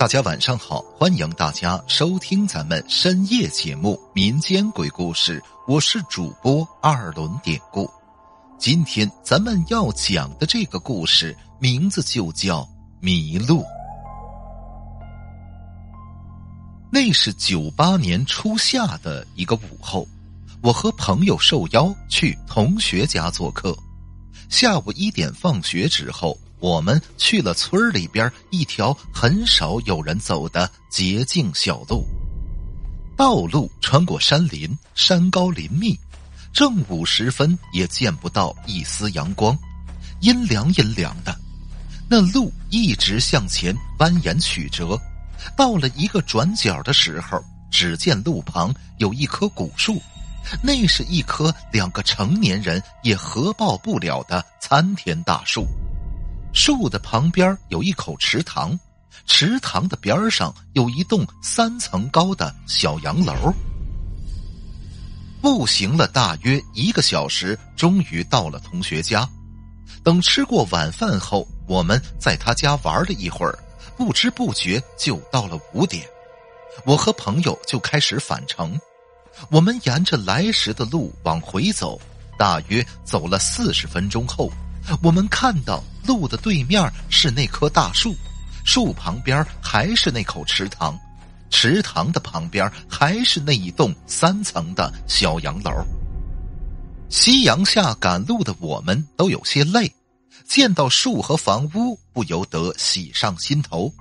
大家晚上好，欢迎大家收听咱们深夜节目《民间鬼故事》，我是主播二轮典故。今天咱们要讲的这个故事名字就叫迷路。那是九八年初夏的一个午后，我和朋友受邀去同学家做客。下午一点放学之后。我们去了村里边一条很少有人走的捷径小路，道路穿过山林，山高林密，正午时分也见不到一丝阳光，阴凉阴凉的。那路一直向前蜿蜒曲折，到了一个转角的时候，只见路旁有一棵古树，那是一棵两个成年人也合抱不了的参天大树。树的旁边有一口池塘，池塘的边上有一栋三层高的小洋楼。步行了大约一个小时，终于到了同学家。等吃过晚饭后，我们在他家玩了一会儿，不知不觉就到了五点。我和朋友就开始返程。我们沿着来时的路往回走，大约走了四十分钟后。我们看到路的对面是那棵大树，树旁边还是那口池塘，池塘的旁边还是那一栋三层的小洋楼。夕阳下赶路的我们都有些累，见到树和房屋，不由得喜上心头，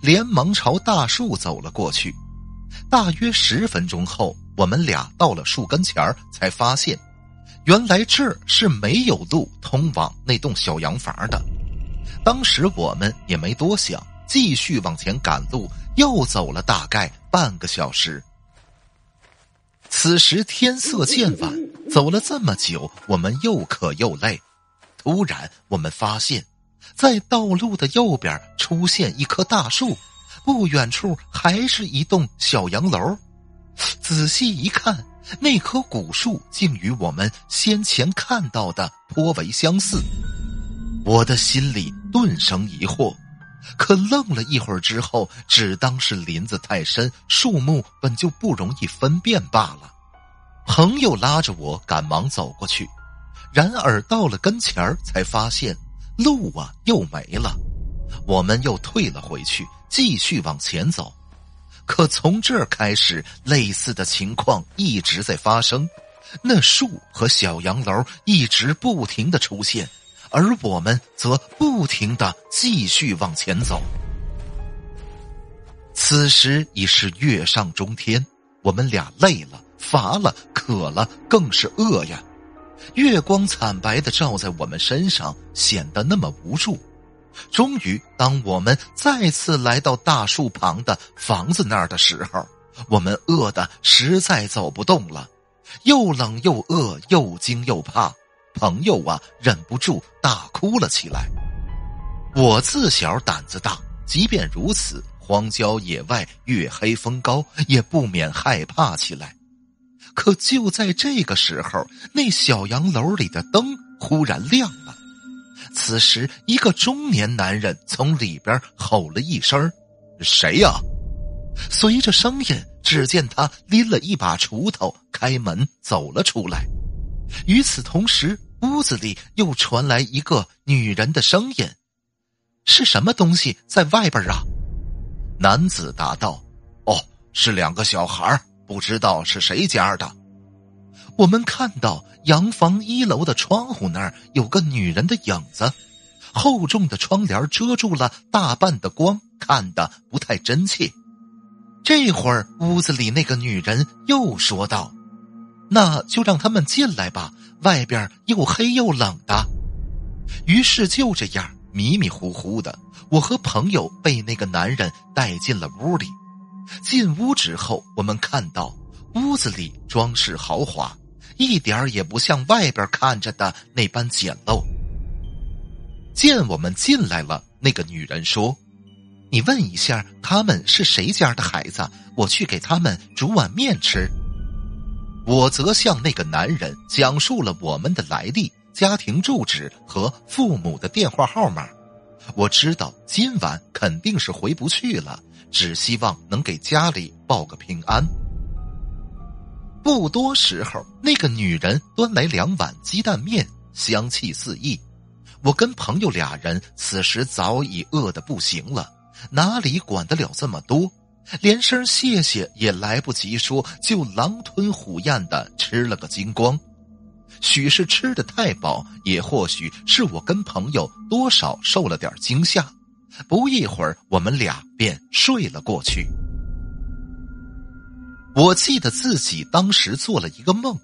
连忙朝大树走了过去。大约十分钟后，我们俩到了树跟前才发现。原来这是没有路通往那栋小洋房的。当时我们也没多想，继续往前赶路，又走了大概半个小时。此时天色渐晚，走了这么久，我们又渴又累。突然，我们发现，在道路的右边出现一棵大树，不远处还是一栋小洋楼。仔细一看。那棵古树竟与我们先前看到的颇为相似，我的心里顿生疑惑，可愣了一会儿之后，只当是林子太深，树木本就不容易分辨罢了。朋友拉着我赶忙走过去，然而到了跟前儿，才发现路啊又没了，我们又退了回去，继续往前走。可从这儿开始，类似的情况一直在发生，那树和小洋楼一直不停的出现，而我们则不停的继续往前走。此时已是月上中天，我们俩累了、乏了、渴了，更是饿呀。月光惨白的照在我们身上，显得那么无助。终于，当我们再次来到大树旁的房子那儿的时候，我们饿得实在走不动了，又冷又饿，又惊又怕。朋友啊，忍不住大哭了起来。我自小胆子大，即便如此，荒郊野外，月黑风高，也不免害怕起来。可就在这个时候，那小洋楼里的灯忽然亮了。此时，一个中年男人从里边吼了一声：“谁呀？”随着声音，只见他拎了一把锄头，开门走了出来。与此同时，屋子里又传来一个女人的声音：“是什么东西在外边啊？”男子答道：“哦，是两个小孩，不知道是谁家的。”我们看到洋房一楼的窗户那儿有个女人的影子，厚重的窗帘遮住了大半的光，看得不太真切。这会儿屋子里那个女人又说道：“那就让他们进来吧，外边又黑又冷的。”于是就这样迷迷糊糊的，我和朋友被那个男人带进了屋里。进屋之后，我们看到屋子里装饰豪华。一点儿也不像外边看着的那般简陋。见我们进来了，那个女人说：“你问一下他们是谁家的孩子，我去给他们煮碗面吃。”我则向那个男人讲述了我们的来历、家庭住址和父母的电话号码。我知道今晚肯定是回不去了，只希望能给家里报个平安。不多时候，那个女人端来两碗鸡蛋面，香气四溢。我跟朋友俩人此时早已饿得不行了，哪里管得了这么多？连声谢谢也来不及说，就狼吞虎咽的吃了个精光。许是吃的太饱，也或许是我跟朋友多少受了点惊吓。不一会儿，我们俩便睡了过去。我记得自己当时做了一个梦，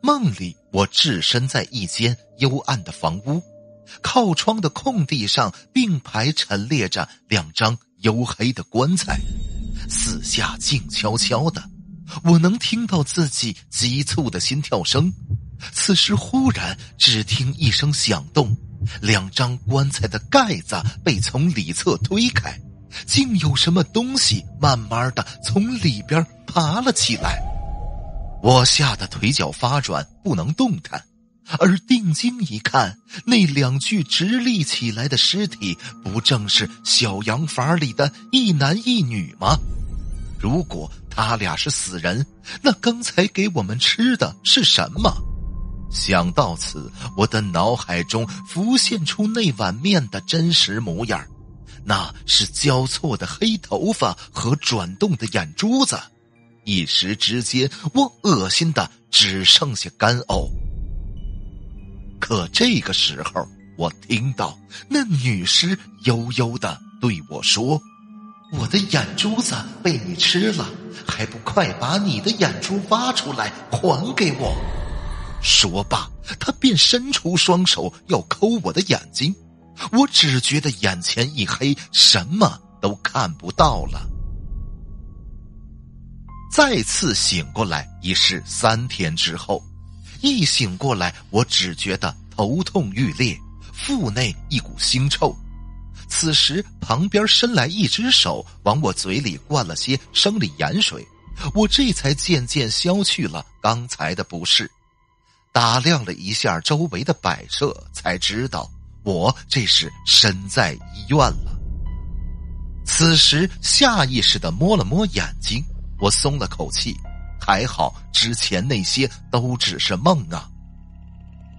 梦里我置身在一间幽暗的房屋，靠窗的空地上并排陈列着两张黝黑的棺材，四下静悄悄的，我能听到自己急促的心跳声。此时忽然只听一声响动，两张棺材的盖子被从里侧推开。竟有什么东西慢慢的从里边爬了起来，我吓得腿脚发软，不能动弹。而定睛一看，那两具直立起来的尸体，不正是小洋房里的一男一女吗？如果他俩是死人，那刚才给我们吃的是什么？想到此，我的脑海中浮现出那碗面的真实模样。那是交错的黑头发和转动的眼珠子，一时之间，我恶心的只剩下干呕。可这个时候，我听到那女尸悠悠的对我说：“我的眼珠子被你吃了，还不快把你的眼珠挖出来还给我？”说罢，她便伸出双手要抠我的眼睛。我只觉得眼前一黑，什么都看不到了。再次醒过来已是三天之后，一醒过来，我只觉得头痛欲裂，腹内一股腥臭。此时旁边伸来一只手，往我嘴里灌了些生理盐水，我这才渐渐消去了刚才的不适。打量了一下周围的摆设，才知道。我这是身在医院了。此时下意识的摸了摸眼睛，我松了口气，还好之前那些都只是梦啊。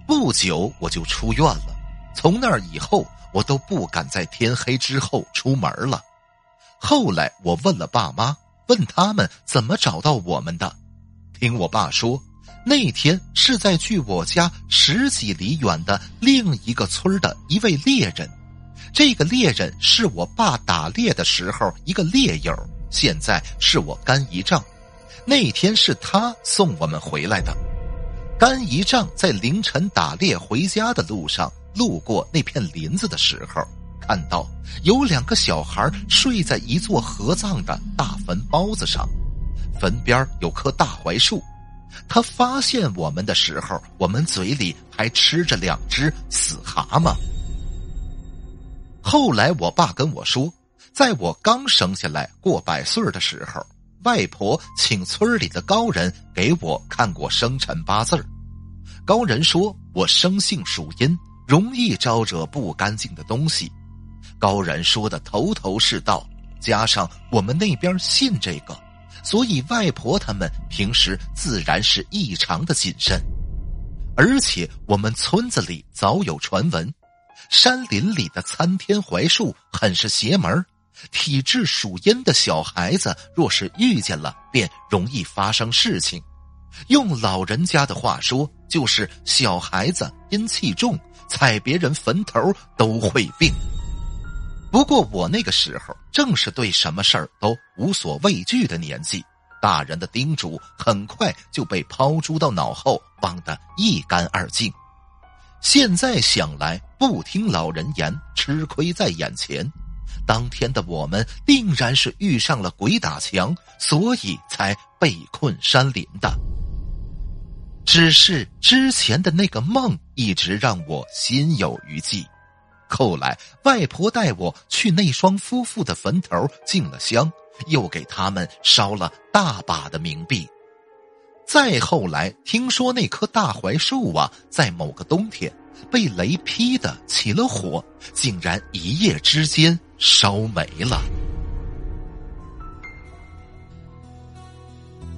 不久我就出院了，从那以后我都不敢在天黑之后出门了。后来我问了爸妈，问他们怎么找到我们的，听我爸说。那天是在距我家十几里远的另一个村的一位猎人，这个猎人是我爸打猎的时候一个猎友，现在是我干姨丈。那天是他送我们回来的。干姨丈在凌晨打猎回家的路上，路过那片林子的时候，看到有两个小孩睡在一座合葬的大坟包子上，坟边有棵大槐树。他发现我们的时候，我们嘴里还吃着两只死蛤蟆。后来我爸跟我说，在我刚生下来过百岁的时候，外婆请村里的高人给我看过生辰八字高人说我生性属阴，容易招惹不干净的东西。高人说的头头是道，加上我们那边信这个。所以，外婆他们平时自然是异常的谨慎，而且我们村子里早有传闻，山林里的参天槐树很是邪门体质属阴的小孩子若是遇见了，便容易发生事情。用老人家的话说，就是小孩子阴气重，踩别人坟头都会病。不过我那个时候正是对什么事儿都无所畏惧的年纪，大人的叮嘱很快就被抛诸到脑后，忘得一干二净。现在想来，不听老人言，吃亏在眼前。当天的我们定然是遇上了鬼打墙，所以才被困山林的。只是之前的那个梦，一直让我心有余悸。后来，外婆带我去那双夫妇的坟头敬了香，又给他们烧了大把的冥币。再后来，听说那棵大槐树啊，在某个冬天被雷劈的起了火，竟然一夜之间烧没了。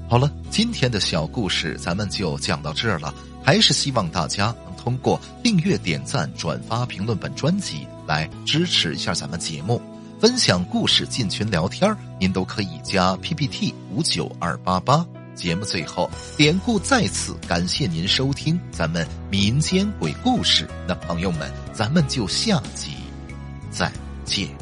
好了，今天的小故事咱们就讲到这儿了，还是希望大家。通过订阅、点赞、转发、评论本专辑来支持一下咱们节目。分享故事进群聊天您都可以加 PPT 五九二八八。节目最后，典故再次感谢您收听咱们民间鬼故事。那朋友们，咱们就下集再见。